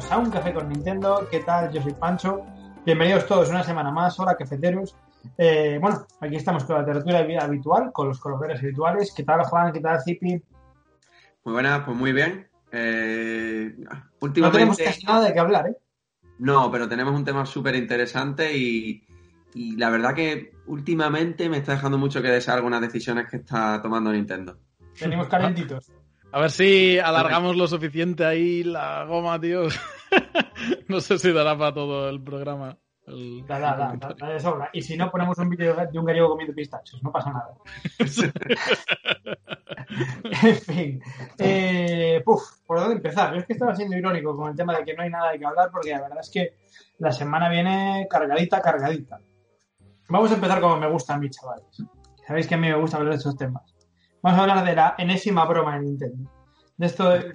Bienvenidos a Un Café con Nintendo. ¿Qué tal? Yo soy Pancho. Bienvenidos todos una semana más. Hola, cafeteros. Eh, bueno, aquí estamos con la tertulia habitual, con los colores habituales. ¿Qué tal, Juan? ¿Qué tal, Zipi? Muy buenas, pues muy bien. Eh, últimamente... No tenemos casi nada de qué hablar, ¿eh? No, pero tenemos un tema súper interesante y, y la verdad que últimamente me está dejando mucho que desear algunas decisiones que está tomando Nintendo. Venimos calentitos. A ver si alargamos lo suficiente ahí la goma, tío. no sé si dará para todo el programa. El... Da, da, da, da, de sobra. Y si no, ponemos un vídeo de un gallego comiendo pistachos, no pasa nada. en fin. Eh, puf, ¿por dónde empezar? Yo es que estaba siendo irónico con el tema de que no hay nada de que hablar, porque la verdad es que la semana viene cargadita, cargadita. Vamos a empezar como me gusta a mí, chavales. Sabéis que a mí me gusta hablar de estos temas. Vamos a hablar de la enésima broma de Nintendo. De esto de,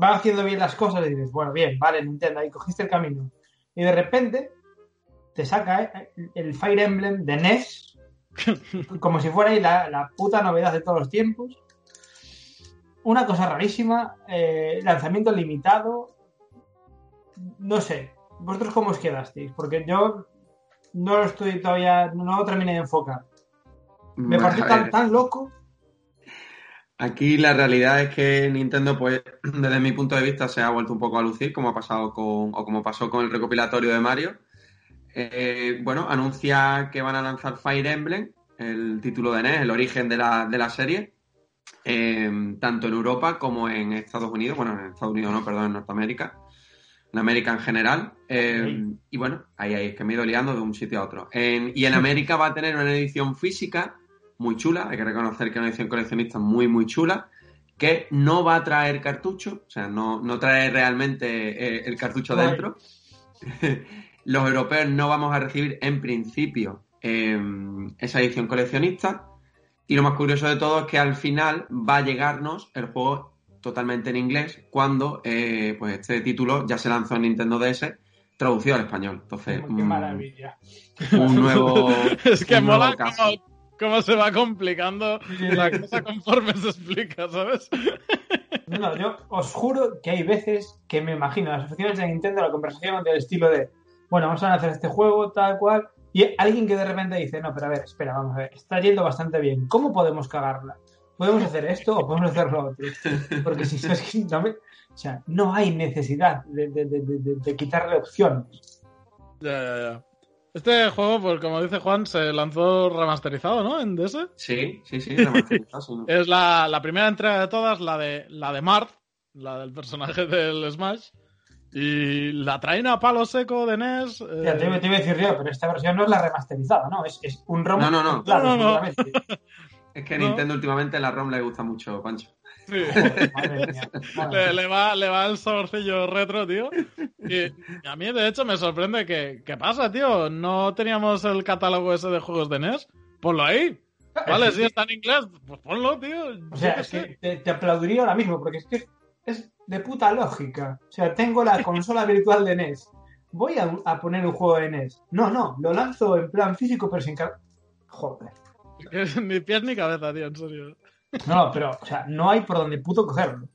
va haciendo bien las cosas y dices, bueno, bien, vale, Nintendo, ahí cogiste el camino. Y de repente te saca eh, el Fire Emblem de NES como si fuera ahí la, la, puta novedad de todos los tiempos. Una cosa rarísima, eh, lanzamiento limitado. No sé, ¿vosotros cómo os quedasteis? Porque yo no lo estoy todavía, no lo terminé de enfocar. Me pareció tan, tan loco. Aquí la realidad es que Nintendo, pues, desde mi punto de vista, se ha vuelto un poco a lucir, como ha pasado con, o como pasó con el recopilatorio de Mario. Eh, bueno, anuncia que van a lanzar Fire Emblem, el título de NES, el origen de la, de la serie, eh, tanto en Europa como en Estados Unidos, bueno, en Estados Unidos no, perdón, en Norteamérica, en América en general. Eh, sí. Y bueno, ahí, ahí es que me he ido liando de un sitio a otro. En, y en América va a tener una edición física muy chula, hay que reconocer que es una edición coleccionista muy, muy chula, que no va a traer cartucho, o sea, no, no trae realmente eh, el cartucho Ay. dentro. Los europeos no vamos a recibir en principio eh, esa edición coleccionista. Y lo más curioso de todo es que al final va a llegarnos el juego totalmente en inglés cuando eh, pues este título ya se lanzó en Nintendo DS traducido al español. Entonces, Qué maravilla. Un nuevo. es que mola como, cómo se va complicando la cosa conforme se explica, ¿sabes? No, yo os juro que hay veces que me imagino las oficinas de Nintendo la conversación del estilo de, bueno, vamos a hacer este juego, tal cual, y alguien que de repente dice, no, pero a ver, espera, vamos a ver, está yendo bastante bien, ¿cómo podemos cagarla? ¿Podemos hacer esto o podemos hacer lo otro? Porque si es que no, me, o sea, no hay necesidad de, de, de, de, quitarle opciones. Ya, ya, ya. Este juego, pues como dice Juan, se lanzó remasterizado, ¿no? En DS. Sí, sí, sí, remasterizado. sí. Es la, la, primera entrega de todas, la de, la de Marth, la del personaje del Smash. Y la traen a palo seco de NES. Eh... Ya, te, te, iba a decir yo, pero esta versión no es la remasterizada, ¿no? Es, es un ROM. No, no, no. Claro, no, no, no. Es que a Nintendo últimamente la ROM le gusta mucho, Pancho. Sí. Madre mía, madre le, le, va, le va el saborcillo retro, tío. Y a mí, de hecho, me sorprende que. ¿Qué pasa, tío? ¿No teníamos el catálogo ese de juegos de NES? Ponlo ahí. Vale, si está en inglés, pues ponlo, tío. O sea, es que te, te, aplaudiría ahora mismo, porque es que es de puta lógica. O sea, tengo la consola virtual de NES. Voy a, a, poner un juego de NES. No, no, lo lanzo en plan físico, pero sin. Joder. ni pies ni cabeza, tío, en serio. No, pero, o sea, no hay por donde puto cogerlo.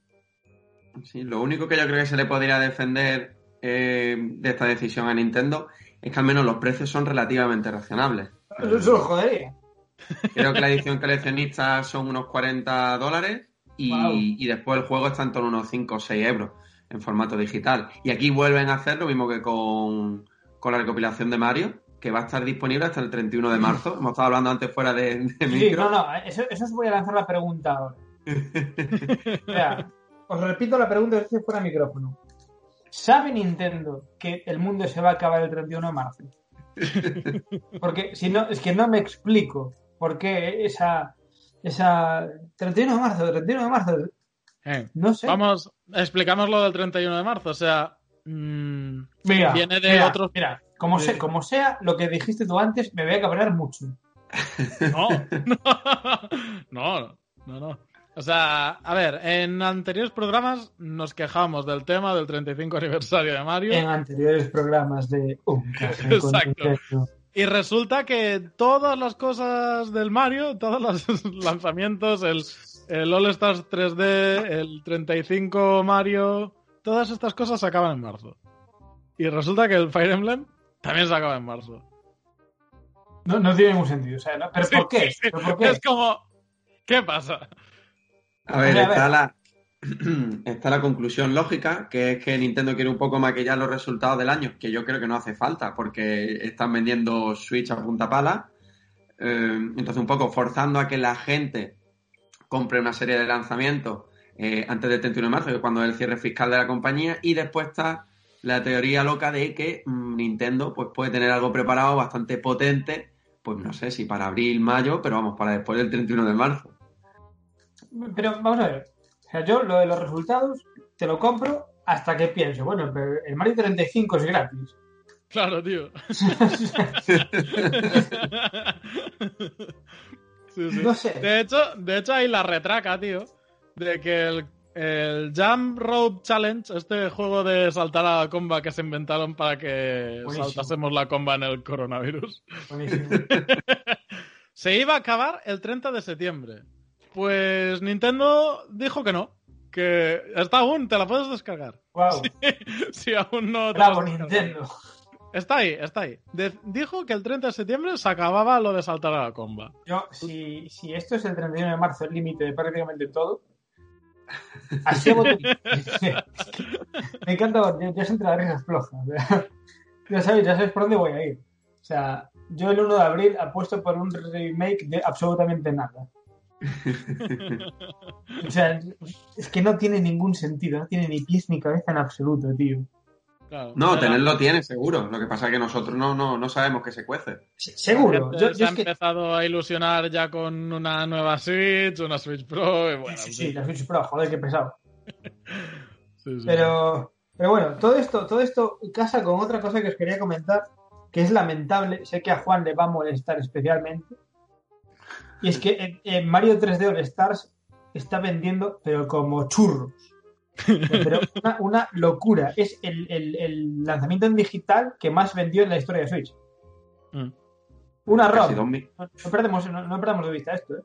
Sí, lo único que yo creo que se le podría defender eh, de esta decisión a Nintendo es que al menos los precios son relativamente racionables. Eso joder. Creo que la edición coleccionista son unos 40 dólares y, después el juego está en torno a unos 5 o 6 euros en formato digital. Y aquí vuelven a hacer lo mismo que con, la recopilación de Mario, que va a estar disponible hasta el 31 de marzo. Hemos estado hablando antes fuera de, de sí, No, no, eso, eso os voy a lanzar la pregunta ahora. os repito la pregunta desde fuera micrófono. ¿Sabe Nintendo que el mundo se va a acabar el 31 de marzo? Porque si no, es que no me explico por qué esa, esa 31 de marzo, 31 de marzo. Eh, no sé. Vamos, explicamos lo del 31 de marzo, o sea, mmm, viene de otros. Mira, como, como sea lo que dijiste tú antes, me voy a cabrear mucho. no, no, no, no. O sea, a ver, en anteriores programas nos quejamos del tema del 35 aniversario de Mario. En anteriores programas de Exacto. Y resulta que todas las cosas del Mario, todos los lanzamientos, el, el All Stars 3D, el 35 Mario, todas estas cosas se acaban en marzo. Y resulta que el Fire Emblem también se acaba en marzo. No, no tiene ningún sentido. O sea, ¿Pero, por qué? ¿Pero por qué? Es como, ¿qué pasa? A ver, está, La, está la conclusión lógica, que es que Nintendo quiere un poco maquillar los resultados del año, que yo creo que no hace falta, porque están vendiendo Switch a punta pala. Eh, entonces, un poco forzando a que la gente compre una serie de lanzamientos eh, antes del 31 de marzo, que es cuando es el cierre fiscal de la compañía, y después está la teoría loca de que mm, Nintendo pues, puede tener algo preparado bastante potente, pues no sé si para abril, mayo, pero vamos, para después del 31 de marzo. Pero vamos a ver. O sea, yo lo de los resultados te lo compro hasta que pienso, bueno, pero el Mario 35 es gratis. Claro, tío. No sé. De hecho, de hecho, hay la retraca, tío, de que el, el Jump Rope Challenge, este juego de saltar a la comba que se inventaron para que saltásemos la comba en el coronavirus, se iba a acabar el 30 de septiembre. Pues Nintendo dijo que no. Que está aún, te la puedes descargar. Wow. Si, aún no. Bravo, Nintendo. Está ahí, está ahí. dijo que el 30 de septiembre se acababa lo de saltar a la comba. Yo, si, si esto es el 31 de marzo, el límite de prácticamente todo. Así Me encanta, yo, yo siempre la risa floja. Ya sabéis, ya sabéis por dónde voy a ir. O sea, yo el 1 de abril apuesto por un remake de absolutamente nada o sea, es que no tiene ningún sentido, no tiene ni pies ni cabeza en absoluto, tío. No, tenerlo tiene, seguro. Lo que pasa es que nosotros no, no, no sabemos que se cuece. seguro. Yo, se ha empezado a ilusionar ya con una nueva Switch, una Switch Pro. Y bueno, sí, sí, la Switch Pro, joder, qué pesado. Pero, pero bueno, todo esto, todo esto casa con otra cosa que os quería comentar, que es lamentable. Sé que a Juan le va a molestar especialmente. Y es que en, Mario 3D All Stars está vendiendo, pero como churros. Pero una, locura. Es el, lanzamiento en digital que más vendió en la historia de Switch. Mm. Una ROM. No, perdemos, no, perdamos de vista esto. ¿eh?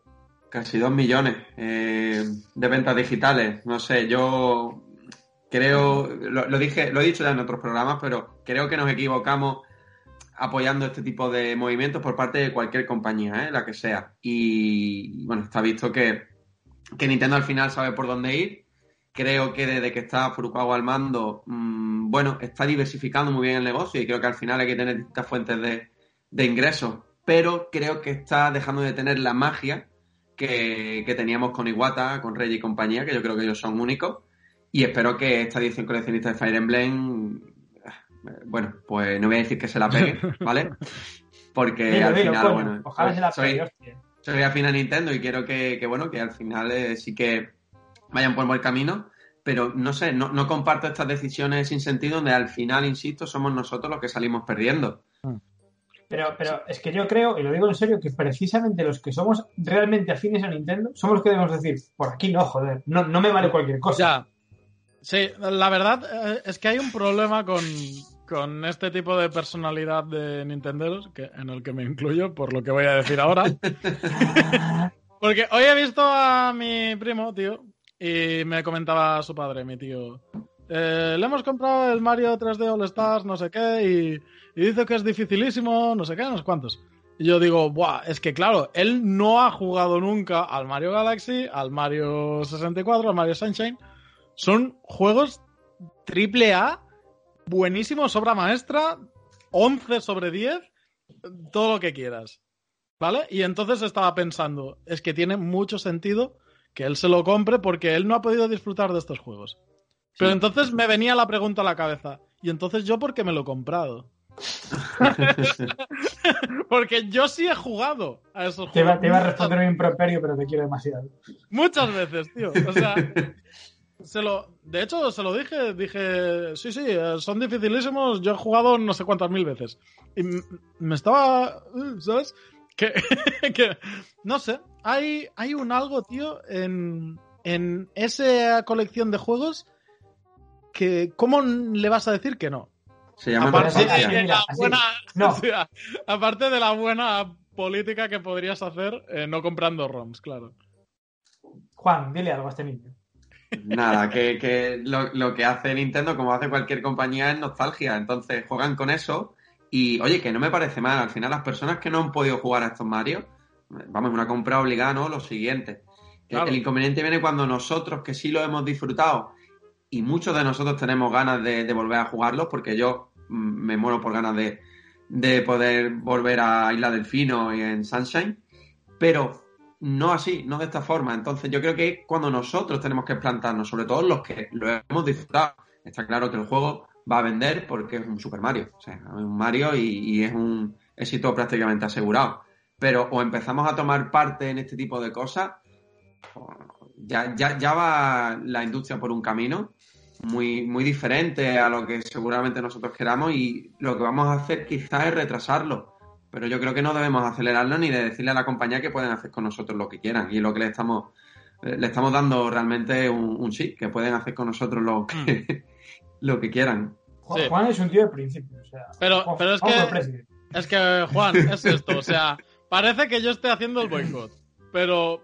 Casi dos millones eh, de ventas digitales. No sé, yo creo, lo, dije, lo he dicho ya en otros programas, pero creo que nos equivocamos apoyando este tipo de movimientos por parte de cualquier compañía, ¿eh? la que sea. Y bueno, está visto que, Nintendo al final sabe por dónde ir. Creo que desde que está Furukawa al mando, mm, bueno, está diversificando muy bien el negocio y creo que al final hay que tener distintas fuentes de, ingresos. Pero creo que está dejando de tener la magia que, que teníamos con Iwata, con Reggie y compañía, que yo creo que ellos son únicos. Y espero que esta edición coleccionista de Fire Emblem bueno, pues no voy a decir que se la pegue, ¿vale? Porque al final, bueno, ojalá se la pegue, soy, soy afín a Nintendo y quiero que, bueno, que al final eh, sí que vayan por buen camino, pero no sé, no, no, comparto estas decisiones sin sentido donde al final, insisto, somos nosotros los que salimos perdiendo. Pero, pero es que yo creo, y lo digo en serio, que precisamente los que somos realmente afines a Nintendo somos los que debemos decir, por aquí no, joder, no, no me vale cualquier cosa. Ya. Sí, la verdad eh, es que hay un problema con, con este tipo de personalidad de Nintendo, que, en el que me incluyo, por lo que voy a decir ahora. Porque hoy he visto a mi primo, tío, y me comentaba su padre, mi tío. eh, le hemos comprado el Mario 3D All Stars, no sé qué, y, y, dice que es dificilísimo, no sé qué, no sé cuántos. Y yo digo, Buah, es que claro, él no ha jugado nunca al Mario Galaxy, al Mario 64, al Mario Sunshine. Son juegos triple A, buenísimos, obra maestra, 11 sobre 10, todo lo que quieras. ¿Vale? Y entonces estaba pensando, es que tiene mucho sentido que él se lo compre porque él no ha podido disfrutar de estos juegos. Pero entonces me venía la pregunta a la cabeza, ¿y entonces yo por qué me lo he comprado? porque yo sí he jugado a esos te juegos. te iba a responder un improperio, pero te quiero demasiado. Muchas veces, tío. O sea, se lo, de hecho, se lo dije, dije, sí, sí, son dificilísimos, yo he jugado no sé cuántas mil veces. Y me estaba, ¿sabes? Que, que, no sé, hay, hay un algo, tío, en, en esa colección de juegos que, ¿cómo le vas a decir que no? Se llama aparte, así, de mira, la así. buena, No. o sea, aparte de la buena política que podrías hacer eh, no comprando ROMs, claro. Juan, dile algo a este niño. Nada, que, que lo, lo que hace Nintendo, como hace cualquier compañía, es nostalgia. Entonces juegan con eso y, oye, que no me parece mal. Al final, las personas que no han podido jugar a estos Mario, vamos, una compra obligada, ¿no? Lo siguiente. Claro. El inconveniente viene cuando nosotros, que sí lo hemos disfrutado, y muchos de nosotros tenemos ganas de, de volver a jugarlos, porque yo mm, me muero por ganas de, de poder volver a Isla Delfino y en Sunshine, pero no así, no de esta forma. Entonces yo creo que es cuando nosotros tenemos que plantarnos, sobre todo los que lo hemos disfrutado. Está claro que el juego va a vender porque es un Super Mario, o sea, es un Mario y, y es un éxito prácticamente asegurado. Pero o empezamos a tomar parte en este tipo de cosas, ya, ya, ya va la industria por un camino muy, muy diferente a lo que seguramente nosotros queramos y lo que vamos a hacer quizás es retrasarlo. Pero yo creo que no debemos acelerarlo ni de decirle a la compañía que pueden hacer con nosotros lo que quieran. Y lo que le estamos, le estamos dando realmente un, un sí, que pueden hacer con nosotros lo que, lo que quieran. Juan, Sí. Juan es un tío de principio. O sea, Pero- Juan- pero es que-. Es que, Juan, es esto. O sea, parece que yo esté haciendo el boicot. Pero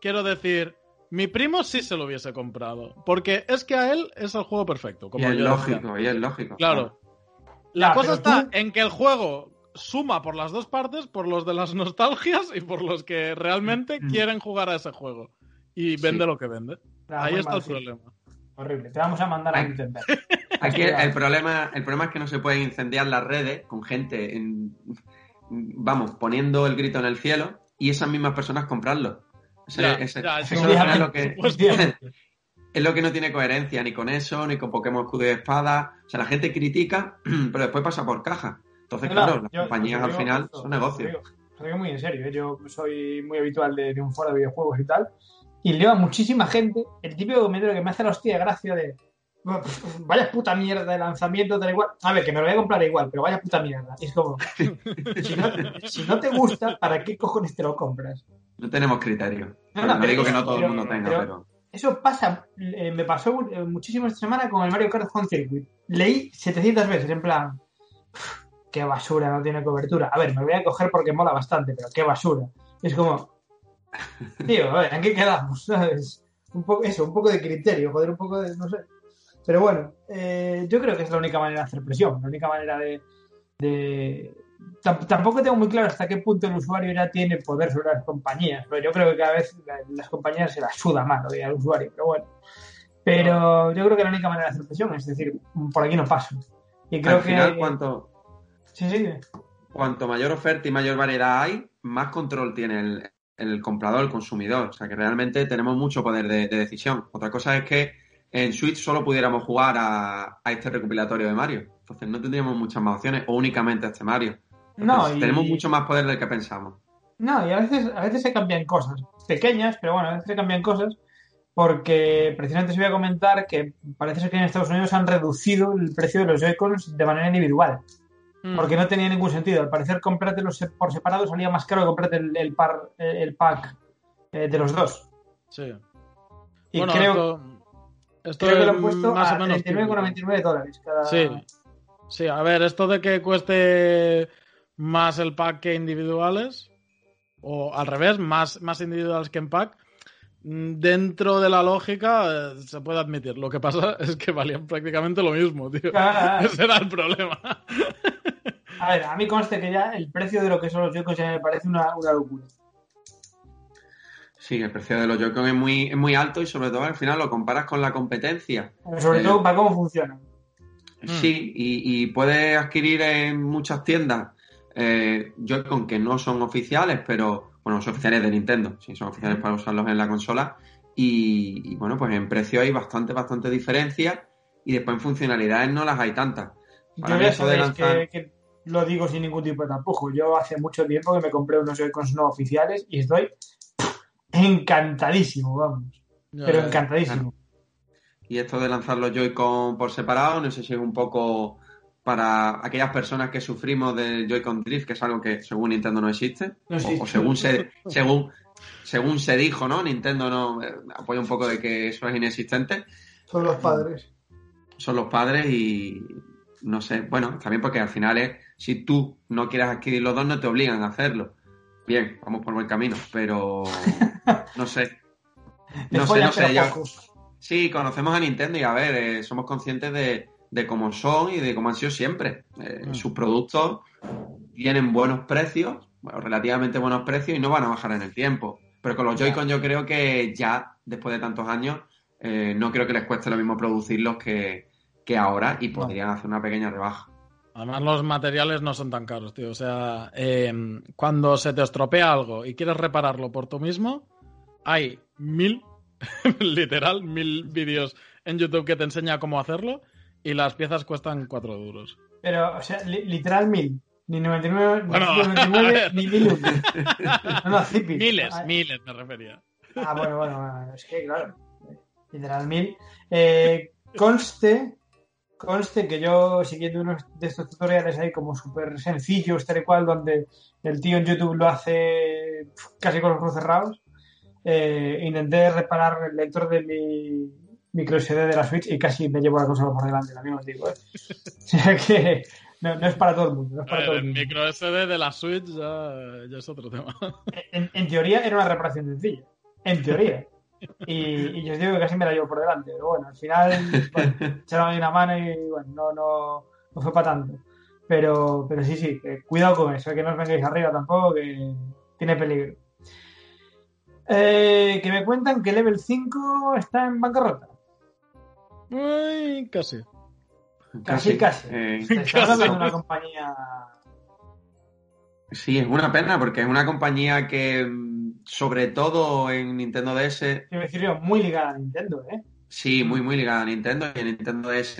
quiero decir, mi primo sí se lo hubiese comprado. Porque es que a él es el juego perfecto. Como y es yo decía. lógico, y es lógico. Claro. La Ya, cosa está tú- en que el juego suma por las dos partes, por los de las nostalgias y por los que realmente Mm. quieren jugar a ese juego. Y Sí. vende lo que vende. Ah, Ahí está mal, el sí. problema. Horrible. Te vamos a mandar a. Nintendo. Aquí el problema, el problema es que no se pueden incendiar las redes con gente, en- vamos, poniendo el grito en el cielo y esas mismas personas comprarlo. Ese- Ya, ese- ya, eso eso es lo que, efectivamente. es lo que no tiene coherencia ni con eso, ni con Pokémon Escudo y Espada. O sea, la gente critica, pero después pasa por caja. Entonces, No, claro, no, las yo- compañías yo al final esto, son negocios. Lo digo, lo digo muy en serio. ¿eh? Yo soy muy habitual de, de un foro de videojuegos y tal. Y leo a muchísima gente el típico comentario que me hace la hostia de gracia de vaya puta mierda de lanzamiento, tal igual. A ver, que me lo voy a comprar igual, pero vaya puta mierda. Y es como, si no, si no te gusta, ¿para qué cojones te lo compras? No tenemos criterio. No, no, no digo que no todo el mundo tenga, pero- pero... Eso pasa, eh, me pasó eh, muchísimo esta semana con el Mario Kart Home Circuit. Leí 700 veces, en plan, "Uf, qué basura, no tiene cobertura. A ver, me lo voy a coger porque mola bastante, pero qué basura. Es como, tío, a ver, ¿en qué quedamos? ¿Sabes? Un poco, eso, un poco de criterio, joder, un poco de, no sé. Pero bueno, eh, yo creo que es la única manera de hacer presión, la única manera de... de- Tamp- Tampoco tengo muy claro hasta qué punto el usuario ya tiene poder sobre las compañías, pero yo creo que cada vez la- las compañías se las suda más lo de al usuario, pero bueno. Pero yo creo que la única manera de hacer presión es decir, por aquí no paso. Y creo Al final, que. cuanto, Sí, sí. cuanto mayor oferta y mayor variedad hay, más control tiene el, el comprador, el consumidor. O sea que realmente tenemos mucho poder de, de decisión. Otra cosa es que en Switch solo pudiéramos jugar a, a este recopilatorio de Mario. Entonces no tendríamos muchas más opciones o únicamente a este Mario. No, y- Tenemos mucho más poder del que pensamos. No, y a veces, a veces se cambian cosas, pequeñas, pero bueno, a veces se cambian cosas, porque precisamente os voy a comentar que parece ser que en Estados Unidos han reducido el precio de los Joy-Cons de manera individual. Porque no tenía ningún sentido. Al parecer, comprártelos se- por separado salía más caro que comprarte el, el, par, el pack eh, de los dos. Sí. Y bueno, creo, esto, esto creo que lo han puesto más a o menos. típico. 39,99 dólares cada. Sí. Sí, a ver, esto de que cueste más el pack que individuales, o al revés, más, más individuales que en pack, mm, dentro de la lógica eh, se puede admitir. Lo que pasa es que valían prácticamente lo mismo, tío. Ese era el problema. A ver, a mí conste que ya el precio de lo que son los Joy-Con ya me parece una, una locura. Sí, el precio de los Joy-Con es muy, es muy alto y sobre todo al final lo comparas con la competencia. Pero sobre Eh, todo para cómo funcionan. Sí, y, y puedes adquirir en muchas tiendas eh, Joy-Con que no son oficiales, pero bueno, son oficiales de Nintendo, sí, son oficiales para usarlos en la consola. Y, y, bueno, pues en precio hay bastante, bastante diferencia y después en funcionalidades no las hay tantas. Para Yo mí ya eso de sabéis lanzar- que, que lo digo sin ningún tipo de tapujo. Yo hace mucho tiempo que me compré unos Joy-Cons no oficiales y estoy encantadísimo, vamos. Pero encantadísimo. Y esto de lanzar los Joy-Con por separado, no sé si es un poco para aquellas personas que sufrimos del Joy-Con Drift, que es algo que según Nintendo no existe, No o- existe. O, según se según según se dijo, ¿no? Nintendo no eh, apoya un poco de que eso es inexistente. Son los padres. Son los padres y no sé, bueno, también porque al final es si tú no quieres adquirir los dos no te obligan a hacerlo. Bien, vamos por buen camino, pero no sé. No sé, no sé, ya-. Sí, conocemos a Nintendo y a ver, eh, somos conscientes de, de cómo son y de cómo han sido siempre. Eh, Mm. Sus productos tienen buenos precios, bueno, relativamente buenos precios y no van a bajar en el tiempo. Pero con los Joy-Con yo creo que ya, después de tantos años, eh, no creo que les cueste lo mismo producirlos que, que ahora y podrían hacer una pequeña rebaja. Además, los materiales no son tan caros, tío. O sea, eh, cuando se te estropea algo y quieres repararlo por tú mismo, hay mil, literal, mil vídeos en YouTube que te enseña cómo hacerlo y las piezas cuestan cuatro duros. Pero, o sea, li- literal mil. Ni 99, Bueno, ni 99 a ver. ni mil. No, no, Zipi. Miles, Ah, miles me refería. Ah, bueno, bueno, bueno, es que claro, literal mil. Eh, conste, conste que yo siguiendo unos de estos tutoriales ahí como súper sencillos, tal y cual, donde el tío en YouTube lo hace casi con los ojos cerrados, eh, intenté reparar el lector de mi micro SD de la Switch y casi me llevo la consola por delante, también os digo. ¿eh? O sea que no, no es para todo el mundo. No es A para ver, todo el el mundo. micro SD de la Switch ya, ya es otro tema. En, en teoría era una reparación sencilla. En teoría. Y, y yo os digo que casi me la llevo por delante. Pero bueno, al final bueno, echaron ahí una mano y bueno, no, no, no fue para tanto. Pero, pero sí, sí, cuidado con eso, que no os vengáis arriba tampoco, que tiene peligro. Eh, que me cuentan que Level 5 está en bancarrota. Casi. Casi, casi. Eh, Casi. hablando de una compañía. sí, es una pena porque es una compañía que, sobre todo en Nintendo DS, Quiero decir yo, muy ligada a Nintendo, ¿eh? Sí, muy, muy ligada a Nintendo. Y en Nintendo DS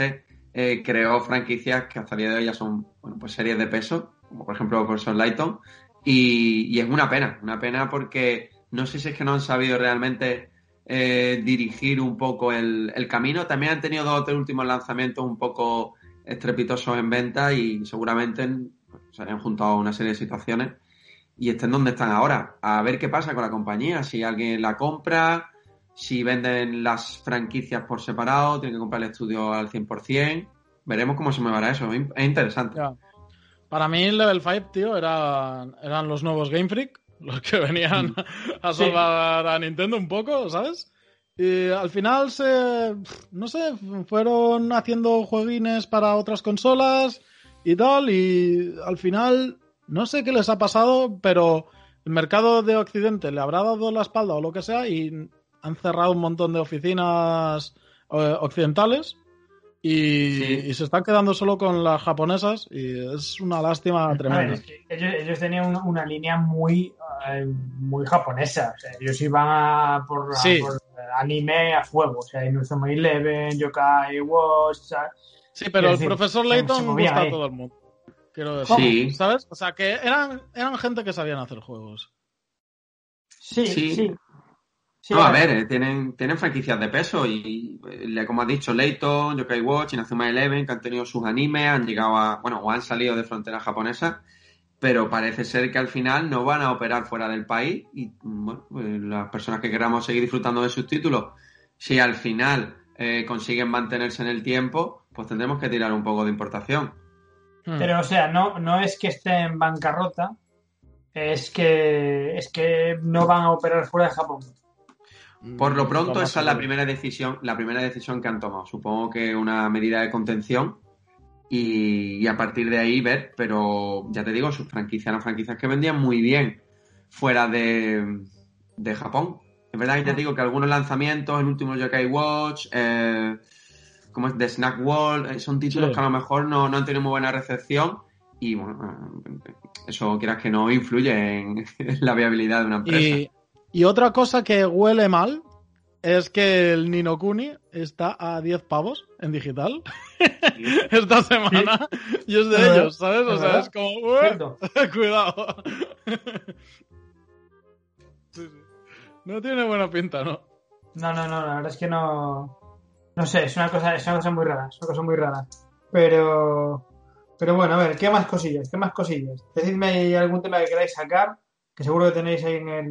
eh, creó franquicias que hasta el día de hoy ya son bueno, pues series de peso, como por ejemplo Profesor Layton. Y, y es una pena, una pena porque no sé si es que no han sabido realmente eh, dirigir un poco el, el camino. También han tenido dos o tres últimos lanzamientos un poco estrepitosos en venta y seguramente se hayan juntado una serie de situaciones y estén donde están ahora. A ver qué pasa con la compañía, si alguien la compra, si venden las franquicias por separado, tienen que comprar el estudio al 100%. Veremos cómo se me va eso. Es interesante. Ya. Para mí, Level 5, tío, eran, eran los nuevos Game Freak, los que venían a Sí. salvar a Nintendo un poco, ¿sabes? Y al final se. No sé, fueron haciendo jueguines para otras consolas y tal, y al final. No sé qué les ha pasado, pero el mercado de Occidente le habrá dado la espalda o lo que sea, y han cerrado un montón de oficinas eh, occidentales. Y, Sí. y se están quedando solo con las japonesas y es una lástima ver, tremenda. es que ellos, ellos tenían una, una línea muy, eh, muy japonesa. O sea, ellos iban a por, a Sí. por anime a fuego. O sea, Inuzuma Eleven, Yokai Watch. ¿sabes? Sí, pero el decir, profesor Layton gusta a todo el mundo. Quiero decir, Sí. ¿sabes? O sea, que eran, eran gente que sabían hacer juegos. Sí, sí. Sí. Sí, no, a ver, eh, tienen, tienen franquicias de peso y, eh, como has dicho, Layton, Yokai Watch, Inazuma Eleven, que han tenido sus animes, han llegado a, bueno, o han salido de fronteras japonesas, pero parece ser que al final no van a operar fuera del país y, bueno, pues, las personas que queramos seguir disfrutando de sus títulos, si al final eh, consiguen mantenerse en el tiempo, pues tendremos que tirar un poco de importación. Hmm. Pero, o sea, no, no es que esté en bancarrota, es que, es que no van a operar fuera de Japón. Por lo pronto, esa es la primera decisión, la primera decisión que han tomado. Supongo que una medida de contención y, a partir de ahí ver, pero ya te digo, sus franquicias eran franquicias que vendían muy bien fuera de, de Japón. Es verdad que te digo que algunos lanzamientos, el último Yokai Watch, eh, como es The Snack World, eh, son títulos que a lo mejor no, han tenido muy buena recepción y bueno, eh, eso quieras que no influye en, la viabilidad de una empresa. Y, y, otra cosa que huele mal es que el Ninokuni está a 10 pavos en digital esta semana y es de ellos, ¿sabes? O sea, es como, cuidado. No tiene buena pinta, ¿no? No, no, no, la verdad es que no. No sé, es una cosa, es una cosa muy rara, es una cosa muy rara. Pero. Pero bueno, a ver, ¿qué más cosillas? ¿Qué más cosillas? Decidme algún tema que queráis sacar, que seguro que tenéis ahí en el,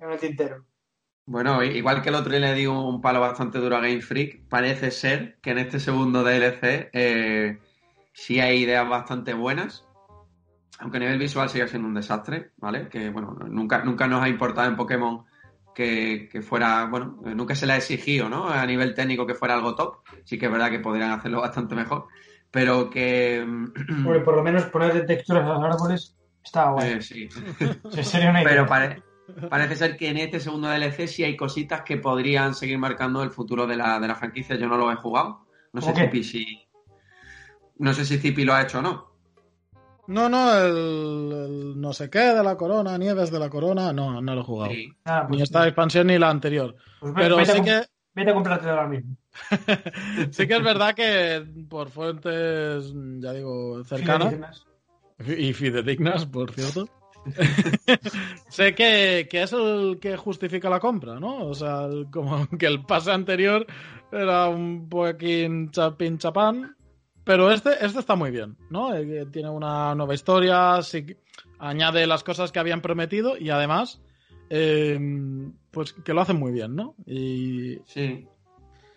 en el tintero. Bueno, igual que el otro le di un palo bastante duro a Game Freak, parece ser que en este segundo DLC eh, sí hay ideas bastante buenas, aunque a nivel visual sigue siendo un desastre, ¿vale? Que bueno, nunca, nunca nos ha importado en Pokémon que, fuera, bueno, nunca se le ha exigido, ¿no? A nivel técnico que fuera algo top, sí que es verdad que podrían hacerlo bastante mejor, pero que... Bueno, por lo menos poner texturas a los árboles estaba bueno. Eh, sí. sería una idea. Pero parece Parece ser que en este segundo DLC sí hay cositas que podrían seguir marcando el futuro de la, de la franquicia. Yo no lo he jugado. No sé Zipi si. No sé si Zipi lo ha hecho o no. No, no, el, no sé qué de la corona, Nieves de la corona, no, no lo he jugado. Ah, pues ni esta expansión ni la anterior. Pues Pero sí que. Vete a comprarte ahora mismo. sí que es verdad que por fuentes, ya digo, cercanas. Y fidedignas, por cierto. sé que, es el que justifica la compra, ¿no? O sea, como que el pase anterior era un poquín chapín chapán, pero este, este está muy bien, ¿no? Eh, tiene una nueva historia, añade las cosas que habían prometido y además, eh, pues que lo hacen muy bien, ¿no? Y... Sí.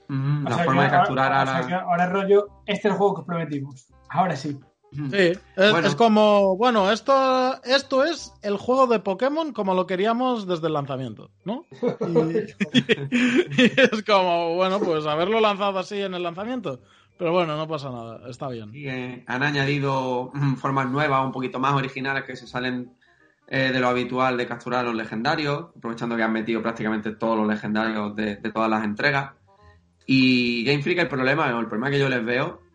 la forma de capturar ahora... ahora rollo, este es el juego que prometimos. Ahora sí. Sí, es, como, bueno, esto, esto es el juego de Pokémon como lo queríamos desde el lanzamiento, ¿no? Y, es como, bueno, pues haberlo lanzado así en el lanzamiento. Pero bueno, no pasa nada, está bien. Eh, han añadido mm, formas nuevas, un poquito más originales que se salen eh, de lo habitual de capturar a los legendarios, aprovechando que han metido prácticamente todos los legendarios de, de todas las entregas. Y Game Freak, el problema, el problema que yo les veo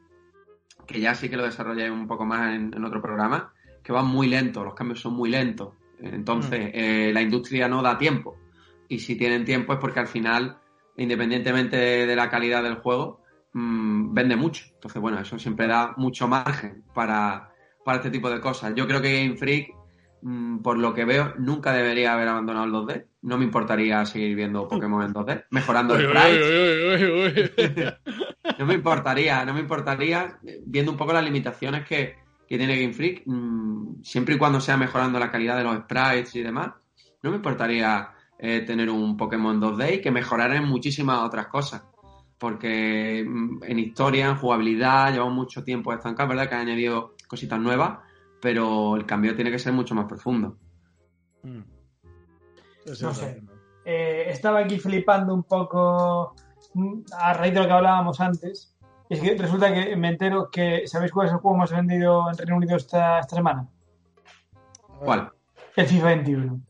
que ya sí que lo desarrollé un poco más en, otro programa, que van muy lentos, los cambios son muy lentos. Entonces, mm. eh, la industria no da tiempo. Y si tienen tiempo es porque al final, independientemente de, la calidad del juego, mm, vende mucho. Entonces, bueno, eso siempre da mucho margen para, para este tipo de cosas. Yo creo que Game Freak, mm, por lo que veo, nunca debería haber abandonado el 2D. No me importaría seguir viendo Pokémon en 2D, mejorando el sprite. no me importaría, no me importaría, viendo un poco las limitaciones que, tiene Game Freak, mm, siempre y cuando sea mejorando la calidad de los sprites y demás, no me importaría eh, tener un Pokémon 2D y que mejorara en muchísimas otras cosas. Porque mm, en historia, en jugabilidad, llevamos mucho tiempo estancados, ¿verdad? Que han añadido cositas nuevas, pero el cambio tiene que ser mucho más profundo. Mm. No sé. Eh, estaba aquí flipando un poco a raíz de lo que hablábamos antes, es que resulta que me entero que, ¿sabéis cuál es el juego más vendido en Reino Unido esta, esta semana? ¿Cuál? El FIFA 21.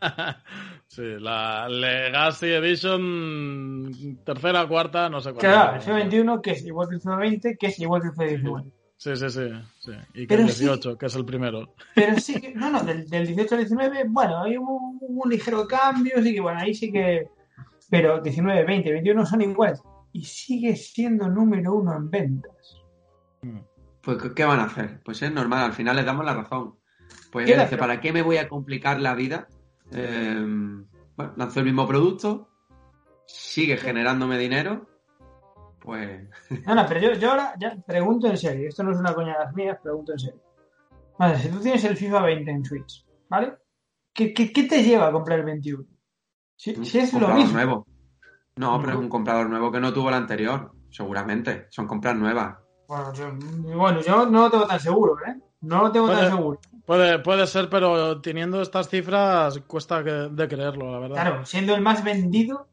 sí, la Legacy Edition tercera, cuarta, no sé cuál. Claro, el FIFA 21 que es igual que el FIFA 20, que es igual que el FIFA 19. Sí, sí, sí, sí. Y que el 18, que es el primero. Pero sí que, no, no, del, 18 al 19, bueno, hay un, un ligero cambio, así que bueno, ahí sí que pero 19, 20, 21 son iguales. Y sigue siendo número uno en ventas. Pues, ¿qué van a hacer? Pues es normal, al final les damos la razón. Pues dice, ¿para qué me voy a complicar la vida? Eh, bueno, lanzo el mismo producto, sigue generándome dinero, pues... No, no, pero yo, ahora ya pregunto en serio, esto no es una coña de las mías, pregunto en serio. Vale, si tú tienes el FIFA 20 en Switch, ¿vale? ¿Qué, qué, qué te lleva a comprar el 21? Si, es lo mismo. Nuevo. No, pero es un comprador nuevo que no tuvo el anterior, seguramente. Son compras nuevas. Bueno yo, no lo tengo tan seguro, ¿eh? No lo tengo tan seguro. Puede, puede ser, pero teniendo estas cifras cuesta de creerlo, la verdad. Claro, siendo el más vendido,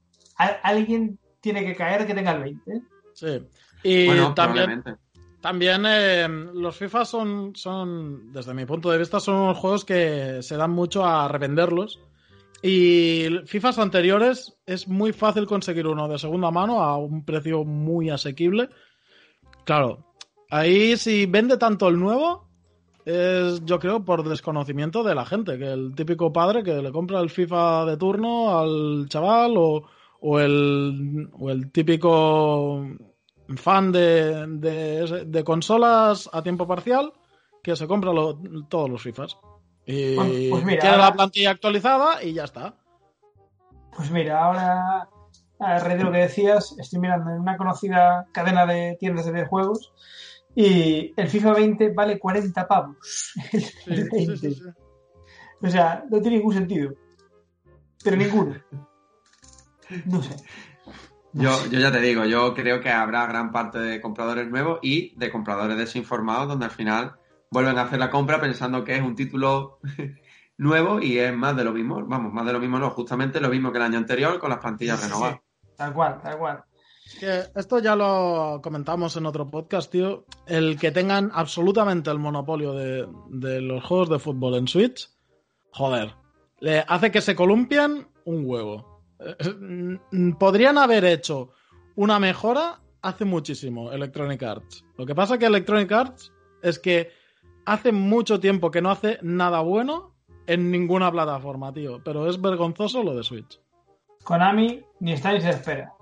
alguien tiene que caer que tenga el 20. Sí. Y también, también eh, los FIFA son, son, desde mi punto de vista, son unos juegos que se dan mucho a revenderlos. Y FIFAs anteriores es muy fácil conseguir uno de segunda mano a un precio muy asequible. Claro, ahí si vende tanto el nuevo, es yo creo por desconocimiento de la gente, que el típico padre que le compra el FIFA de turno al chaval o, o, el, o el típico fan de, de, consolas a tiempo parcial que se compra todos los FIFAs. Y pues queda la plantilla actualizada y ya está. Pues mira, ahora, a de lo que decías, estoy mirando en una conocida cadena de tiendas de videojuegos y el FIFA 20 vale 40 pavos. o sea, no tiene ningún sentido. Pero ninguno. No sé. Yo, yo ya te digo, yo creo que habrá gran parte de compradores nuevos y de compradores desinformados donde al final vuelven a hacer la compra pensando que es un título nuevo y es más de lo mismo. Vamos, más de lo mismo no, justamente lo mismo que el año anterior con las plantillas renovadas. Tal cual, tal cual. Esto ya lo comentamos en otro podcast, tío. El que tengan absolutamente el monopolio de, de los juegos de fútbol en Switch, joder, le hace que se columpien un huevo. Eh, podrían haber hecho una mejora hace muchísimo Electronic Arts. Lo que pasa que Electronic Arts es que hace mucho tiempo que no hace nada bueno en ninguna plataforma, tío. Pero es vergonzoso lo de Switch. Konami ni está ni espera.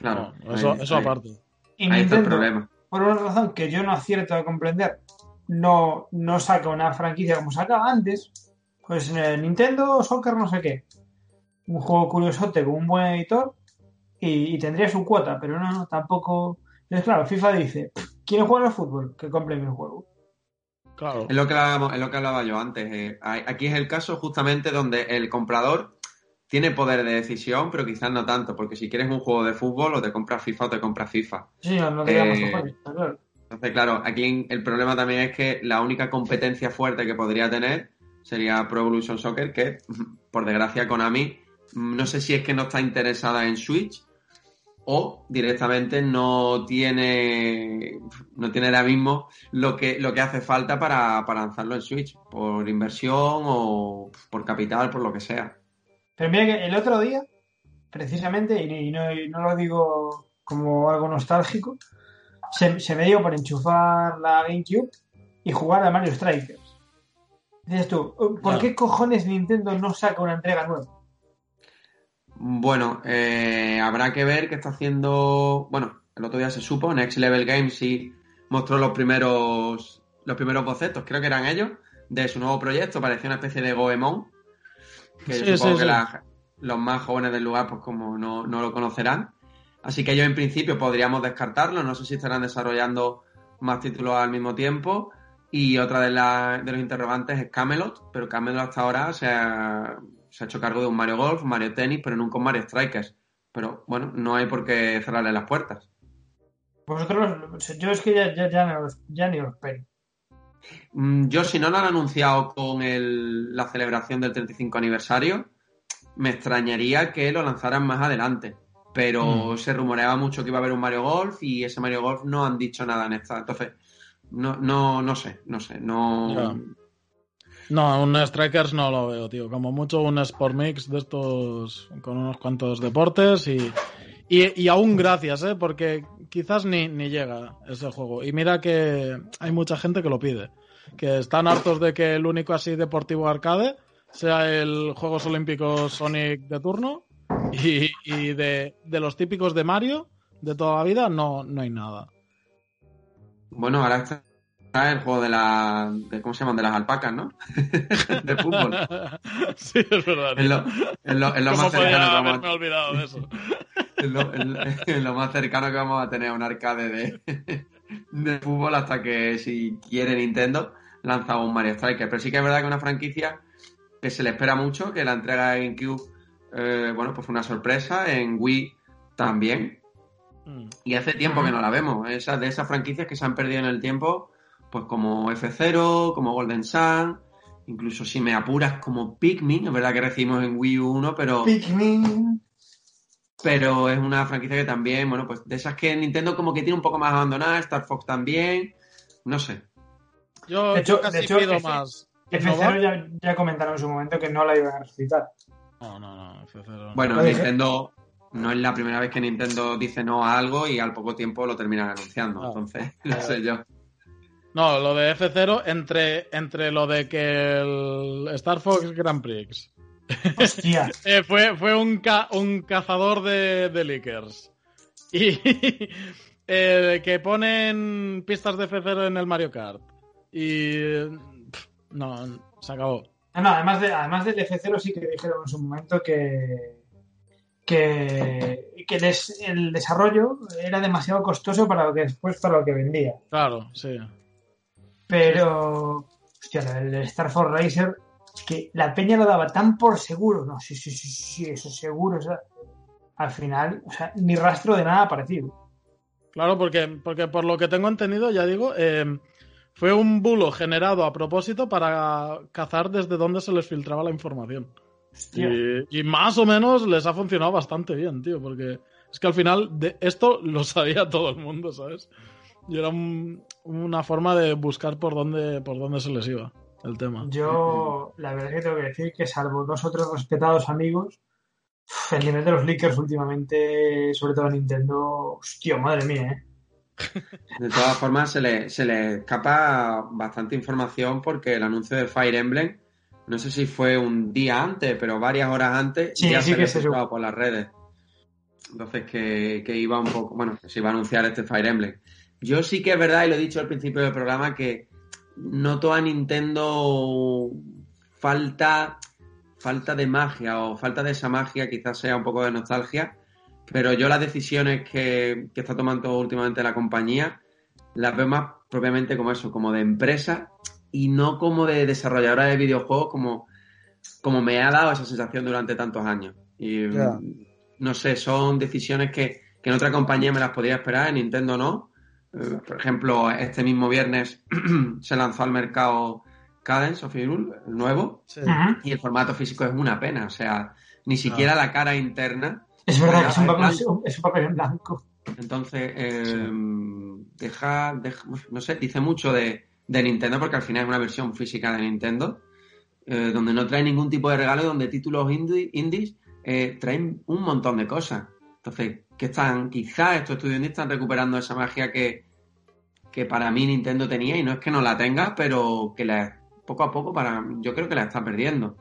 Claro, eso, aparte. Y Nintendo, por una razón que yo no acierto a comprender, no, no saca una franquicia como sacaba antes. Pues en Nintendo Soccer no sé qué un juego curiosote con un buen editor y, tendría su cuota, pero no, no, tampoco. Entonces, claro, FIFA dice: ¿Quiere jugar al fútbol? Que compre mi juego. Claro. Es lo que hablaba, es lo que hablaba yo antes. Eh. Aquí es el caso justamente donde el comprador tiene poder de decisión, pero quizás no tanto, porque si quieres un juego de fútbol, o te compras FIFA o te compras FIFA. Sí, no digamos eh, claro. Entonces, claro, aquí el problema también es que la única competencia fuerte que podría tener sería Pro Evolution Soccer, que por desgracia Konami no sé si es que no está interesada en Switch o directamente no tiene no tiene ahora mismo lo que lo que hace falta para, lanzarlo en Switch por inversión o por capital por lo que sea pero mira que el otro día precisamente y, no, lo digo como algo nostálgico se, me dio por enchufar la GameCube y jugar a Mario Strikers dices tú ¿por qué cojones Nintendo no saca una entrega nueva? Bueno, eh, habrá que ver qué está haciendo. Bueno, el otro día se supo, Next Level Games sí mostró los primeros los primeros bocetos, creo que eran ellos, de su nuevo proyecto. Parecía una especie de Goemon. Que supongo que los más jóvenes del lugar, pues como no, lo conocerán. Así que ellos en principio podríamos descartarlo. No sé si estarán desarrollando más títulos al mismo tiempo. Y otra de, de los interrogantes es Camelot, pero Camelot hasta ahora se ha, se ha hecho cargo de un Mario Golf, Mario Tennis, pero nunca un Mario Strikers. Pero bueno, no hay por qué cerrarle las puertas. Vosotros, yo es que ya, ya, ya, ni os espero. Mm, yo, si no lo han anunciado con la celebración del 35 aniversario, me extrañaría que lo lanzaran más adelante. Pero mm. se rumoreaba mucho que iba a haber un Mario Golf y ese Mario Golf no han dicho nada en esta. Entonces, no, no, no sé, no sé. No, no, un Strikers no lo veo, tío. Como mucho un Sport Mix de estos con unos cuantos deportes y, y, aún gracias, ¿eh? Porque quizás ni, ni llega ese juego. Y mira que hay mucha gente que lo pide. Que están hartos de que el único así deportivo arcade sea el Juegos Olímpicos Sonic de turno y, y de, de, los típicos de Mario de toda la vida no, no hay nada. Bueno, ahora está el juego de la. ¿Cómo se llaman? De las alpacas, ¿no? de fútbol. Sí, es verdad. En lo, en lo, en lo más cercano a... olvidado de eso? en, lo, más cercano que vamos a tener un arcade de, de fútbol hasta que, si quiere Nintendo, lanza un Mario Striker. Pero sí que es verdad que una franquicia que se le espera mucho, que la entrega en GameCube, eh, bueno, pues fue una sorpresa. En Wii también. Mm. Y hace tiempo que no la vemos. Esas, de esas franquicias que se han perdido en el tiempo pues como F0, como Golden Sun, incluso si me apuras como Pikmin, es verdad que recibimos en Wii U 1, pero... Pikmin. Pero es una franquicia que también, bueno, pues de esas que Nintendo como que tiene un poco más abandonada, Star Fox también, no sé. Yo, De hecho- yo casi de hecho, pido F- más. F0 ya, ya comentaron en su momento que no la iban a resucitar. No, no, no, F0. Bueno. Nintendo no es la primera vez que Nintendo dice no a algo y al poco tiempo lo terminan anunciando, Ah. entonces, no sé yo. No, lo de F0 entre, entre lo de que el Star Fox Grand Prix Hostia. eh, fue, fue un, ca- un cazador de, de leakers. Y eh, que ponen pistas de F0 en el Mario Kart. Y. pff, no, se acabó. No, además, de, además del F0 sí que dijeron en su momento que, que, que el desarrollo era demasiado costoso para lo que después para lo que vendía. Claro, sí. Pero, hostia, el Star Fox Racer, que la peña lo daba tan por seguro. No, sí, sí, sí, sí, eso es seguro. o sea, al final, o sea, ni rastro de nada parecido. Claro, porque, porque por lo que tengo entendido, ya digo, eh, fue un bulo generado a propósito para cazar desde donde se les filtraba la información. Y, y más o menos les ha funcionado bastante bien, tío, porque es que al final de esto lo sabía todo el mundo, ¿sabes? Y era un- una forma de buscar por dónde, por dónde se les iba el tema. Yo, la verdad es que tengo que decir que salvo dos otros respetados amigos, el nivel de los leakers últimamente, sobre todo en Nintendo, hostia, madre mía, ¿eh? De todas formas, se le, se le escapa bastante información porque el anuncio de Fire Emblem, no sé si fue un día antes, pero varias horas antes, Sí, ya sí se que se por las redes. Entonces, que, que iba un poco, bueno, que se iba a anunciar este Fire Emblem. Yo sí que es verdad, y lo he dicho al principio del programa, que noto a Nintendo falta, falta de magia o falta de esa magia, quizás sea un poco de nostalgia, pero yo las decisiones que, que está tomando últimamente la compañía las veo más propiamente como eso, como de empresa y no como de desarrolladora de videojuegos como, como me ha dado esa sensación durante tantos años. Y no sé, son decisiones que, que en otra compañía me las podría esperar, en Nintendo no. Eh, por ejemplo, este mismo viernes se lanzó al mercado Cadence of Hyrule, el nuevo, Sí. Y el formato físico es una pena. O sea, ni siquiera la cara interna Es verdad que es un, papel, en es un papel en blanco. entonces, eh, deja, deja- no sé, dice mucho de, de Nintendo porque al final es una versión física de Nintendo, eh, donde no trae ningún tipo de regalo y donde títulos indie- indies eh, traen un montón de cosas. Entonces, que están, quizás estos estudios indie están recuperando esa magia que, que para mí Nintendo tenía y no es que no la tenga, pero que la, poco a poco para, yo creo que la está perdiendo.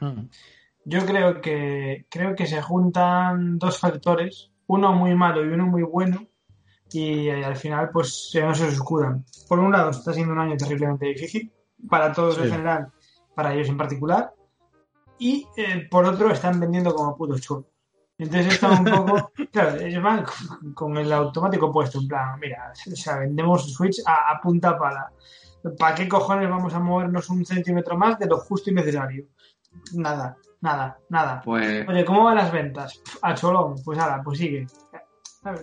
Hmm. Yo creo que creo que se juntan dos factores, uno muy malo y uno muy bueno, y eh, al final pues se no se escudan. Por un lado está siendo un año terriblemente difícil para todos en general, para ellos en particular, y eh, por otro están vendiendo como putos churros. Entonces está un poco, claro, ellos van con- el automático puesto, en plan, mira, o sea, vendemos Switch a, a punta pala. ¿Para qué cojones vamos a movernos un centímetro más de lo justo y necesario? Nada, nada, nada. Pues Oye, ¿cómo van las ventas? A cholón, pues ahora, pues sigue.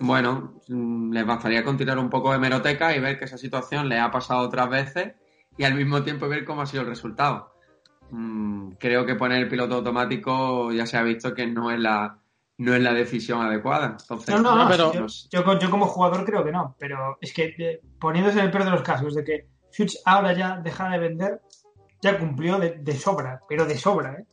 Bueno, mm, les bastaría con tirar un poco de hemeroteca y ver que esa situación le ha pasado otras veces y al mismo tiempo ver cómo ha sido el resultado. Mm, creo que poner el piloto automático ya se ha visto que no es la, no es la decisión adecuada. Entonces, No, no, No, pero- yo, yo yo como jugador creo que no, pero es que eh, poniéndose en el peor de los casos de que Switch ahora ya deja de vender, ya cumplió de, de sobra, pero de sobra, ¿eh?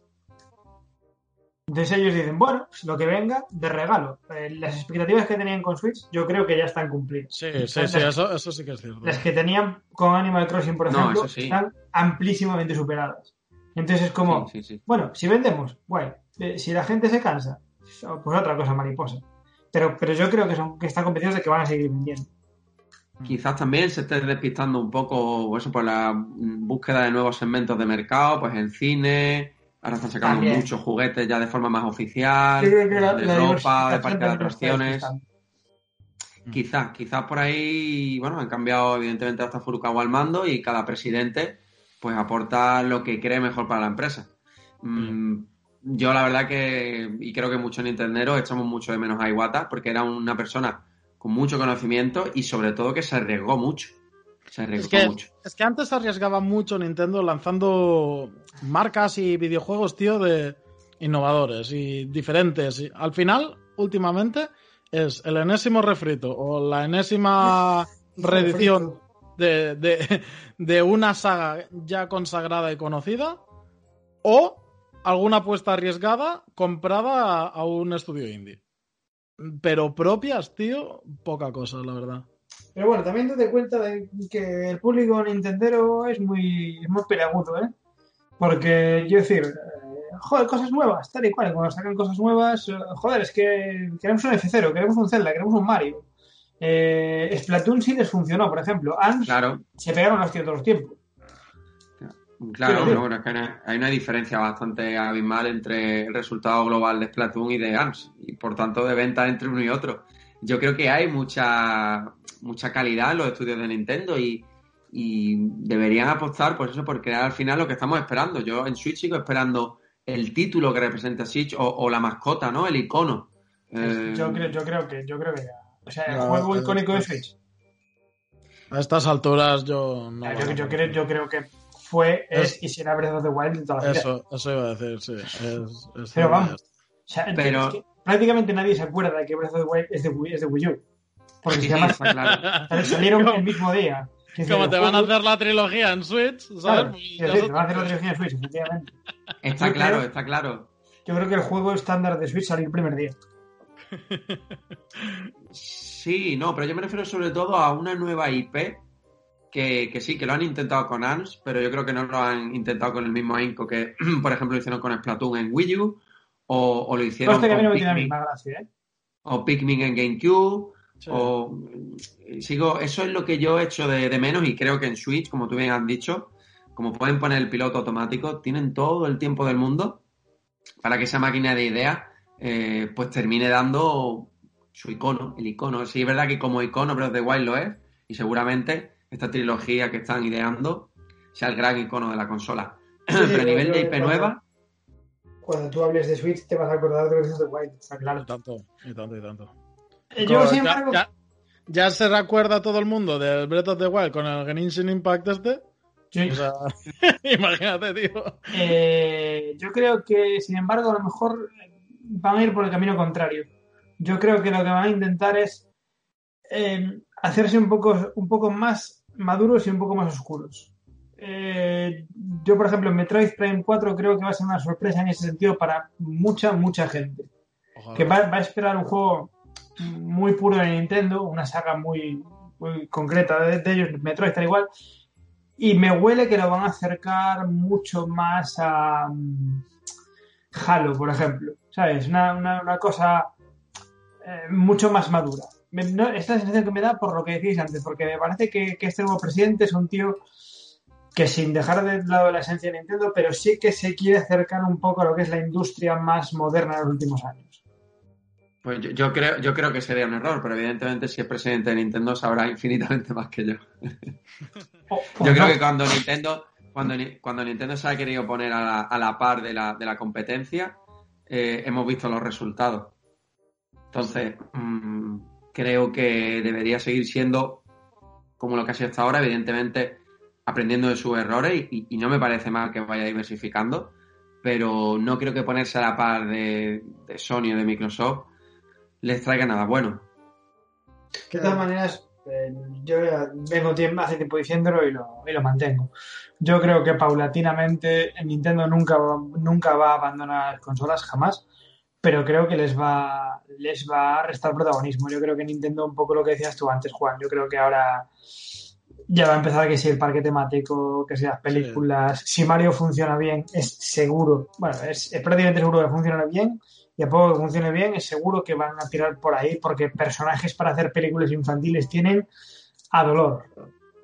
Entonces ellos dicen, bueno, pues lo que venga, de regalo. Eh, las expectativas que tenían con Switch, yo creo que ya están cumplidas. Sí, sí, sí, eso, eso sí que es cierto. Las que tenían con Animal Crossing, por ejemplo, sí. están amplísimamente superadas. Entonces es como, sí, sí, sí. bueno, si vendemos, guay. Eh, si la gente se cansa, pues otra cosa, mariposa. Pero, pero yo creo que, son, que están convencidos de que van a seguir vendiendo. Quizás también se esté despistando un poco eso por la mm, búsqueda de nuevos segmentos de mercado, pues en cine, ahora están sacando También. muchos juguetes ya de forma más oficial, la- de la ropa, de diversificación parque de atracciones. Quizás, quizás por ahí, bueno, han cambiado evidentemente hasta Furukawa al mando y cada presidente pues aporta lo que cree mejor para la empresa. Mm, yo la verdad que, y creo que muchos nintenderos echamos mucho de menos a Iwata porque era una persona con mucho conocimiento y sobre todo que se arriesgó mucho. Se arriesgó Es que, mucho. es que antes se arriesgaba mucho Nintendo lanzando marcas y videojuegos, tío, de innovadores y diferentes. Y al final, últimamente, es el enésimo refrito o la enésima reedición de, de- de una saga ya consagrada y conocida o alguna apuesta arriesgada comprada a, a un estudio indie. Pero propias, tío, poca cosa, la verdad. Pero bueno, también te das cuenta de que el público nintendero es muy, es muy peleagudo, ¿eh? Porque, yo decir, eh, joder, cosas nuevas, tal y cual. Cuando sacan cosas nuevas, eh, joder, es que queremos un F0, queremos un Zelda, queremos un Mario. Eh, Splatoon sí les funcionó, por ejemplo. ARMS Claro, se pegaron los tíos todos los tiempos. Claro, pero bueno, es que hay- hay una diferencia bastante abismal entre el resultado global de Splatoon y de ARMS, y por tanto de venta entre uno y otro. Yo creo que hay mucha, mucha calidad en los estudios de Nintendo y, y deberían apostar por eso, por crear al final lo que estamos esperando. Yo en Switch sigo esperando el título que representa a Switch o, o la mascota, ¿no? El icono. Eh, Yo creo, yo creo que, yo creo que ya. O sea, el No, juego icónico de Switch. A estas alturas yo no. Yo, yo creo, yo creo que fue, es, Es- y será Breath of the Wild de toda la vida. Eso, eso iba a decir, sí. Es, es Pero vamos. O sea, Pero- es que prácticamente nadie se acuerda de que Breath of the Wild es de Wii, es de Wii U. Porque sí, se llama, está claro. salieron el mismo día. Como te van a hacer la trilogía en Switch, ¿sabes? Claro, se- te van a hacer la trilogía en Switch, efectivamente. Está Yo claro, creo- está claro. Yo creo que el juego estándar de Switch salió el primer día. Sí, no, pero yo me refiero sobre todo a una nueva IP que, que sí, que lo han intentado con ARMS, pero yo creo que no lo han intentado con el mismo ahínco que, por ejemplo, lo hicieron con Splatoon en Wii U o, o lo hicieron no con la Pikmin, gracia, ¿eh? o Pikmin en GameCube. Sí. O sigo, eso es lo que yo he hecho de, de menos y creo que en Switch, como tú bien has dicho, como pueden poner el piloto automático, tienen todo el tiempo del mundo para que esa máquina de ideas eh, pues termine dando su icono, el icono. Sí, es verdad que como icono Breath of the Wild lo es y seguramente esta trilogía que están ideando sea el gran icono de la consola. sí, Pero a nivel de IP nueva, Cuando tú hables de Switch te vas a acordar de Breath of the Wild, está Y claro. tanto, y tanto, y tanto. Eh, Yo, sin ya, embargo, ya- ya se recuerda todo el mundo del Breath of the Wild con el Genshin Impact este. sí, O sea, imagínate, tío. eh, yo creo que, sin embargo, a lo mejor van a ir por el camino contrario. Yo creo que lo que van a intentar es eh, hacerse un poco, un poco más maduros y un poco más oscuros. Eh, yo, por ejemplo, en Metroid Prime 4 creo que va a ser una sorpresa en ese sentido para mucha, mucha gente. Ojalá. que va, va a esperar un juego muy puro de Nintendo, una saga muy, muy concreta de, de ellos, Metroid tal igual, y me huele que lo van a acercar mucho más a mm, Halo, por ejemplo, ¿sabes? Una, una, una cosa eh, mucho más madura. Me- no, esta sensación que me da por lo que decís antes, porque me parece que, que este nuevo presidente es un tío que sin dejar de lado la esencia de Nintendo, pero sí que se quiere acercar un poco a lo que es la industria más moderna de los últimos años. pues yo, yo creo, yo creo que sería un error, pero evidentemente si es presidente de Nintendo sabrá infinitamente más que yo. Yo creo no. que cuando Nintendo, cuando, cuando Nintendo se ha querido poner a la, a la par de la, de la competencia, eh, hemos visto los resultados. Entonces, mm, creo que debería seguir siendo como lo que ha sido hasta ahora, evidentemente aprendiendo de sus errores y, no me parece mal que vaya diversificando, pero no creo que ponerse a la par de, Sony o de Microsoft les traiga nada bueno. De todas maneras, eh, yo vengo tiempo, hace tiempo diciéndolo y lo, y lo mantengo. Yo creo que paulatinamente Nintendo nunca, nunca va a abandonar las consolas, jamás, pero creo que les va, les va a restar protagonismo. Yo creo que Nintendo, un poco lo que decías tú antes, Juan, yo creo que ahora ya va a empezar que si el parque temático, que si las películas, si Mario funciona bien, es seguro, bueno, es, es prácticamente seguro que funciona bien y a poco que funcione bien, es seguro que van a tirar por ahí porque personajes para hacer películas infantiles tienen a dolor.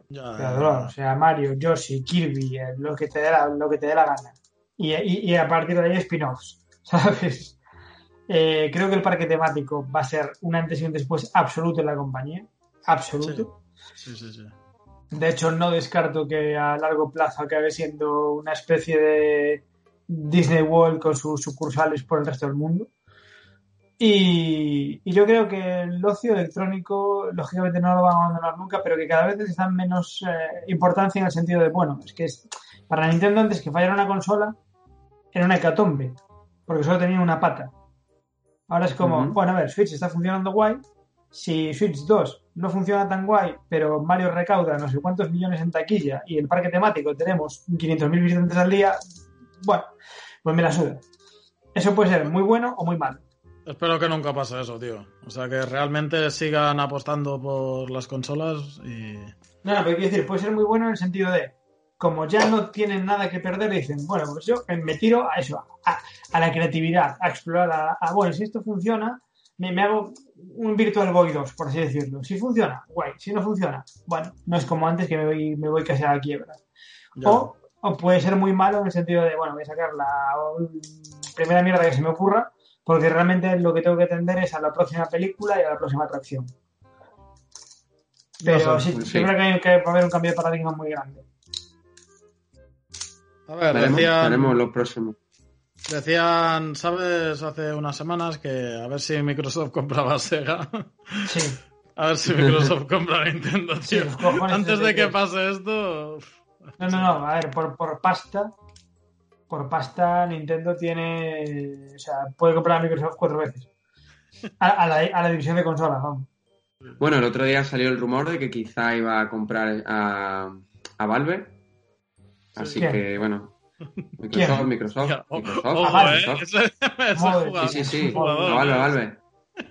Ya, a dolor. O sea, Mario, Yoshi, Kirby, eh, lo que te dé la, lo que te dé la gana. Y, y- y a partir de ahí spin-offs, ¿sabes? Eh, creo que el parque temático va a ser un antes y un después absoluto en la compañía. Absoluto. Sí, sí, sí. De hecho, no descarto que a largo plazo acabe siendo una especie de Disney World con sus sucursales por el resto del mundo. Y, yo creo que el ocio electrónico, lógicamente no lo van a abandonar nunca, pero que cada vez les dan menos eh, importancia en el sentido de, bueno, es que es, para Nintendo antes que fallara una consola era una hecatombe, porque solo tenía una pata. Ahora es como, bueno, a ver, Switch está funcionando guay. Si Switch 2 no funciona tan guay, pero Mario recauda no sé cuántos millones en taquilla y el parque temático tenemos 500.000 visitantes al día, bueno, pues me la suda. Eso puede ser muy bueno o muy malo. Espero que nunca pase eso, tío. O sea, que realmente sigan apostando por las consolas y... No, no, pero quiero decir, puede ser muy bueno en el sentido de, como ya no tienen nada que perder, dicen, bueno, pues yo me tiro a eso, a, la creatividad, a explorar, a, bueno, si esto funciona, me, hago un Virtual Boy 2, por así decirlo. Si funciona, guay. Si no funciona, bueno, no es como antes que me voy, me voy casi a la quiebra. O, o, puede ser muy malo en el sentido de, bueno, voy a sacar la primera mierda que se me ocurra porque realmente lo que tengo que atender es a la próxima película y a la próxima atracción. Pero sí, sí, creo que hay que haber un cambio de paradigma muy grande. A ver, decían, los próximos. Decían, ¿sabes? Hace unas semanas que a ver si Microsoft compraba Sega. Sí. A ver si Microsoft compra Nintendo, tío. Antes de que pase esto. No, no, no. A ver, por, por pasta, por pasta Nintendo tiene, o sea, puede comprar a Microsoft cuatro veces. A, la, división de consolas, vamos. Bueno, el otro día salió el rumor de que quizá iba a comprar a, a Valve. Así que, bueno. Microsoft, Microsoft, Microsoft. Microsoft. Sí, sí, sí. Valve, Valve.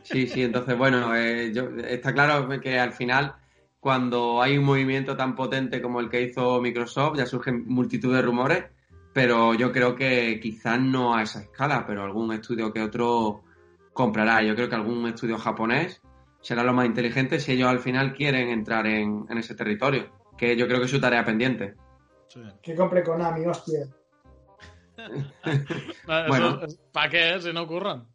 Sí, sí, entonces, bueno, eh, está claro que al final, cuando hay un movimiento tan potente como el que hizo Microsoft, ya surgen multitud de rumores pero yo creo que quizás no a esa escala, pero algún estudio que otro comprará. Yo creo que algún estudio japonés será lo más inteligente si ellos al final quieren entrar en, ese territorio, que yo creo que es su tarea pendiente. Que compre Konami, hostia. bueno. ¿Para qué si no ocurran?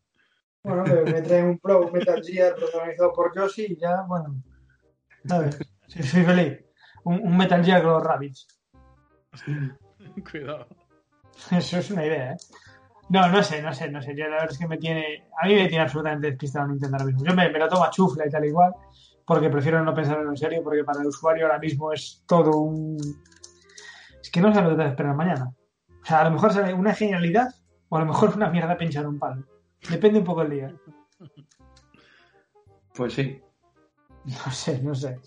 Bueno, pero me traen un Pro Metal Gear protagonizado por Yoshi y ya, bueno. ¿Sabes? Sí, soy feliz. Un, Metal Gear con los Rabbits. Cuidado. Eso es una idea, ¿eh? No, no sé, no sé, no sé. Yo la verdad es que me tiene. A mí me tiene absolutamente despistado Nintendo ahora mismo. Yo me, lo tomo a chufla y tal igual, porque prefiero no pensar en serio, porque para el usuario ahora mismo es todo un. Que no sé lo que te esperar mañana. O sea, a lo mejor sale una genialidad o a lo mejor una mierda pinchar un palo. Depende un poco el día. Pues sí. No sé, no sé.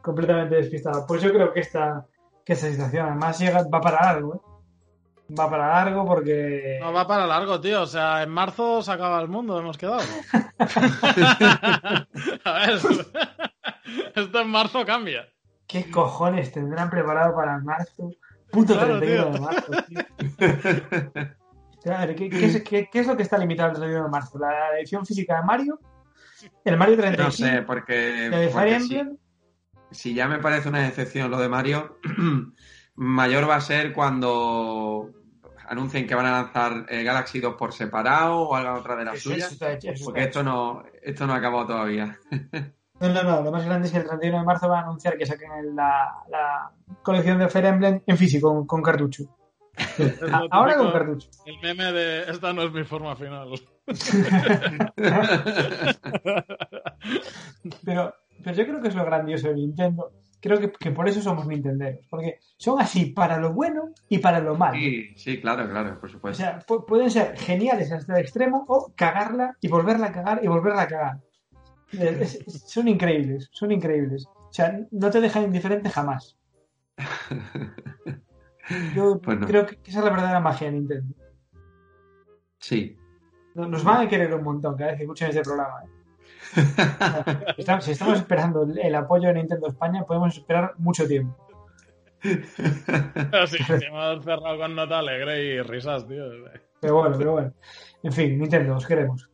Completamente despistado. Pues yo creo que esta, que esta situación además llega, va para algo, ¿eh? Va para largo porque. No va para largo, tío. O sea, en marzo se acaba el mundo, hemos quedado. a ver. Esto en marzo cambia. ¿Qué cojones tendrán preparado para marzo? Puto 31 de marzo, tío. ¿qué, qué, es, qué, es, lo que está limitado el 31 de marzo? ¿La edición física de Mario? ¿El Mario 35? No sé, porque. ¿De Fire Emblem? Si, si ya me parece una excepción lo de Mario. mayor va a ser cuando anuncien que van a lanzar eh, Galaxy 2 por separado o hagan otra de las suyas. porque esto no, esto no ha acabado todavía. No, no, no. Lo más grande es que el 31 de marzo va a anunciar que saquen la, la colección de Fire Emblem en físico, con, cartucho. Ahora con cartucho. El meme de esta no es mi forma final. pero, pero yo creo que es lo grandioso de Nintendo creo que, por eso somos nintenderos, porque son así para lo bueno y para lo malo. Sí, sí, claro, claro, por supuesto. O sea, pueden ser geniales hasta el extremo o cagarla y volverla a cagar y volverla a cagar. Son increíbles, son increíbles. O sea, no te dejan indiferente jamás. Yo pues creo que esa es la verdadera magia de Nintendo. Sí. Nos van a querer un montón cada vez que escuchen este programa. ¿eh? si estamos esperando el apoyo de Nintendo España, podemos esperar mucho tiempo. Sí, hemos cerrado con nota alegre y risas, tío. Pero bueno, pero bueno. En fin, Nintendo, os queremos.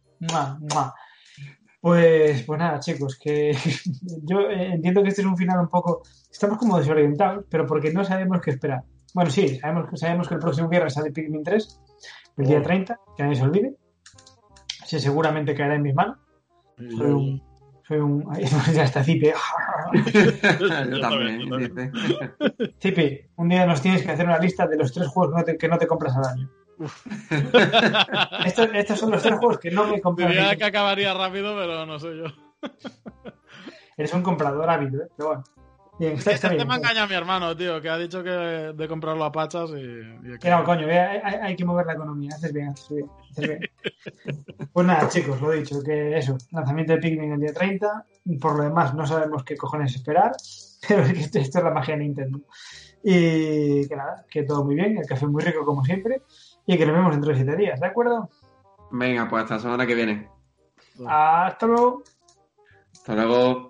Pues, pues nada, chicos, que yo entiendo que este es un final un poco. Estamos como desorientados, pero porque no sabemos qué esperar. Bueno, sí, sabemos, sabemos que el próximo viernes sale Pikmin 3, el día 30, que nadie se olvide. Sí, seguramente caerá en mis manos. Soy un. Soy un. ya está Cipe. Yo también. Cipe, un día nos tienes que hacer una lista de los tres juegos que no te compras al año. estos, son los tres juegos que no me compré. Diría que acabaría rápido, pero no sé yo. Eres un comprador hábil, ¿eh? pero bueno. Bien, está, este me engaña a mi hermano, tío, que ha dicho que de comprarlo a pachas y... No, coño, hay, que mover la economía, haces bien, haces bien, pues nada, chicos, lo he dicho, que eso, lanzamiento de Pikmin el día 30, por lo demás no sabemos qué cojones esperar, pero es que esto, es la magia de Nintendo. Y que nada, que todo muy bien, el café muy rico como siempre, y que nos vemos dentro de siete días, ¿de acuerdo? Venga, pues hasta la semana que viene. Hasta luego. Hasta luego.